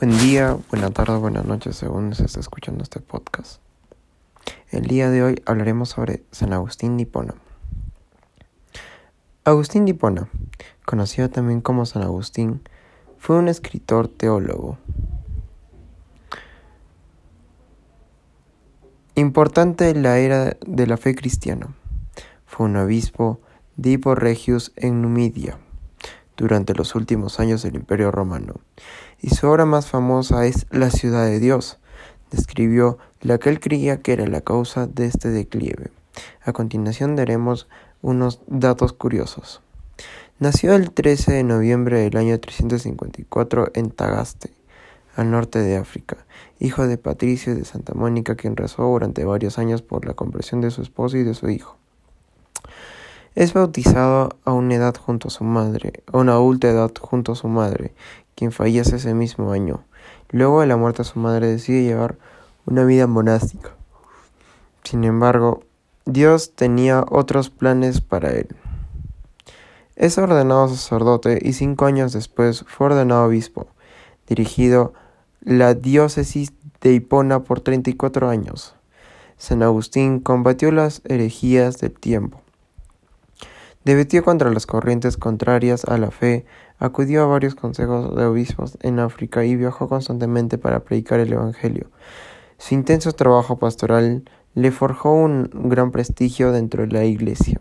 Buen día, buena tarde, buenas noches, según se está escuchando este podcast. El día de hoy hablaremos sobre San Agustín de. Agustín de Hipona, conocido también como San Agustín, fue un escritor teólogo. Importante en la era de la fe cristiana. Fue un obispo de Hippo Regius en Numidia durante los últimos años del Imperio Romano, y su obra más famosa es La ciudad de Dios. Describió la que él creía que era la causa de este declive. A continuación daremos unos datos curiosos. Nació el 13 de noviembre del año 354 en Tagaste, al norte de África, hijo de Patricio de Santa Mónica, quien rezó durante varios años por la conversión de su esposo y de su hijo. Es bautizado a una edad junto a su madre, a una adulta edad junto a su madre, quien fallece ese mismo año. Luego de la muerte de su madre decide llevar una vida monástica. Sin embargo, Dios tenía otros planes para él. Es ordenado sacerdote y cinco años después fue ordenado obispo, dirigido la diócesis de Hipona por 34 años. San Agustín combatió las herejías del tiempo Debatió contra las corrientes contrarias a la fe, acudió a varios consejos de obispos en África y viajó constantemente para predicar el Evangelio. Su intenso trabajo pastoral le forjó un gran prestigio dentro de la Iglesia.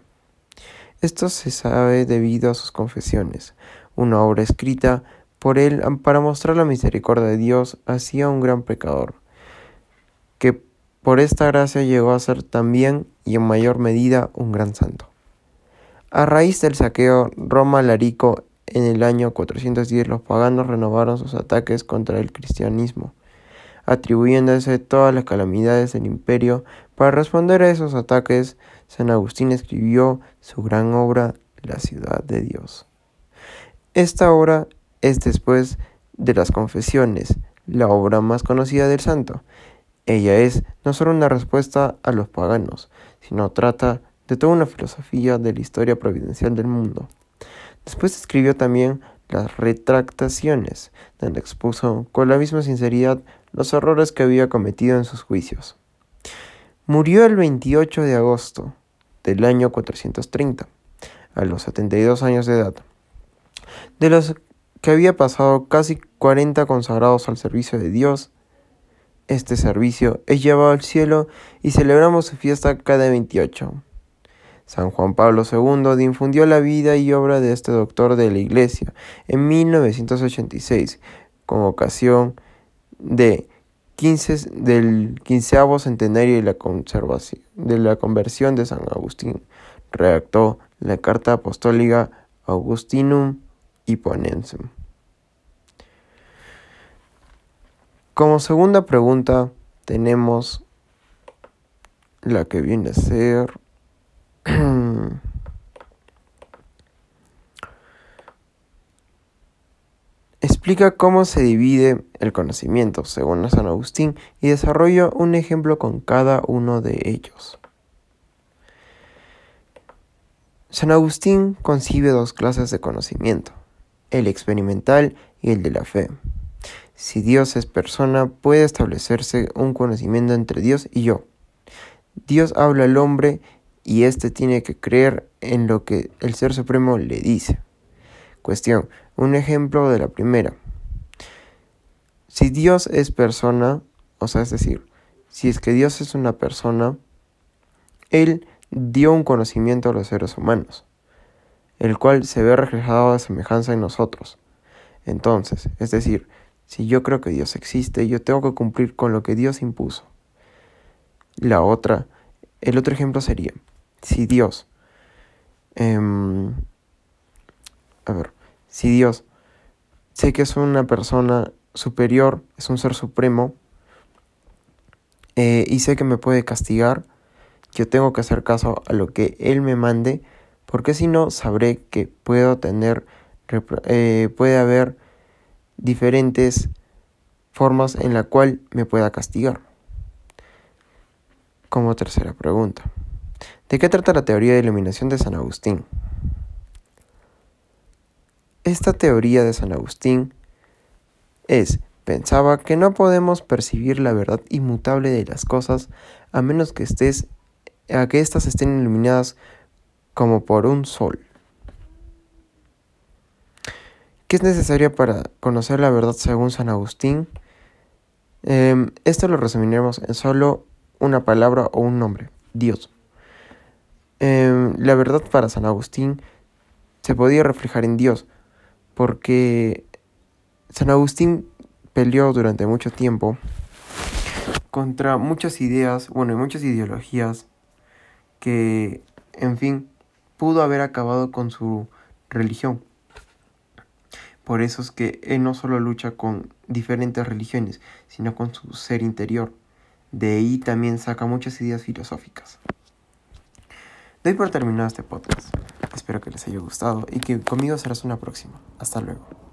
Esto se sabe debido a sus confesiones, una obra escrita por él para mostrar la misericordia de Dios hacia un gran pecador, que por esta gracia llegó a ser también y en mayor medida un gran santo. A raíz del saqueo Roma-Larico en el año 410 los paganos renovaron sus ataques contra el cristianismo, atribuyéndose todas las calamidades del imperio. Para responder a esos ataques, San Agustín escribió su gran obra La ciudad de Dios. Esta obra es después de las confesiones, la obra más conocida del santo. Ella es no solo una respuesta a los paganos, sino trata de toda una filosofía de la historia providencial del mundo. Después escribió también las retractaciones, donde expuso con la misma sinceridad los errores que había cometido en sus juicios. Murió el 28 de agosto del año 430, a los 72 años de edad, de los que había pasado casi 40 consagrados al servicio de Dios. Este servicio es llevado al cielo y celebramos su fiesta cada 28. San Juan Pablo II difundió la vida y obra de este doctor de la Iglesia en 1986, con ocasión de 15, del quinceavo centenario de la, de la conversión de San Agustín. Redactó la Carta Apostólica Augustinum Hipponensum. Como segunda pregunta tenemos la que viene a ser Explica cómo se divide el conocimiento según San Agustín y desarrolla un ejemplo con cada uno de ellos. San Agustín concibe dos clases de conocimiento, el experimental y el de la fe. Si Dios es persona, puede establecerse un conocimiento entre Dios y yo. Dios habla al hombre y éste tiene que creer en lo que el Ser Supremo le dice. Cuestión, un ejemplo de la primera. Si Dios es persona, o sea, es decir, si es que Dios es una persona, Él dio un conocimiento a los seres humanos, el cual se ve reflejado a semejanza en nosotros. Entonces, es decir, si yo creo que Dios existe, yo tengo que cumplir con lo que Dios impuso. La otra, el otro ejemplo sería, si Dios, em, a ver, si Dios sé que es una persona superior, es un ser supremo, eh, y sé que me puede castigar, yo tengo que hacer caso a lo que Él me mande, porque si no, sabré que puedo tener, eh, puede haber diferentes formas en la cual me pueda castigar. Como tercera pregunta. ¿De qué trata la teoría de iluminación de San Agustín? Esta teoría de San Agustín es Pensaba que no podemos percibir la verdad inmutable de las cosas a menos que estés a que éstas estén iluminadas como por un sol. ¿Qué es necesario para conocer la verdad según San Agustín? Em, esto lo resumiremos en solo una palabra o un nombre, Dios. Em, la verdad para San Agustín se podía reflejar en Dios, porque San Agustín peleó durante mucho tiempo contra muchas ideas, bueno, y muchas ideologías que, en fin, pudo haber acabado con su religión. Por eso es que él no solo lucha con diferentes religiones, sino con su ser interior. De ahí también saca muchas ideas filosóficas. Doy por terminado este podcast. Espero que les haya gustado y que conmigo serás una próxima. Hasta luego.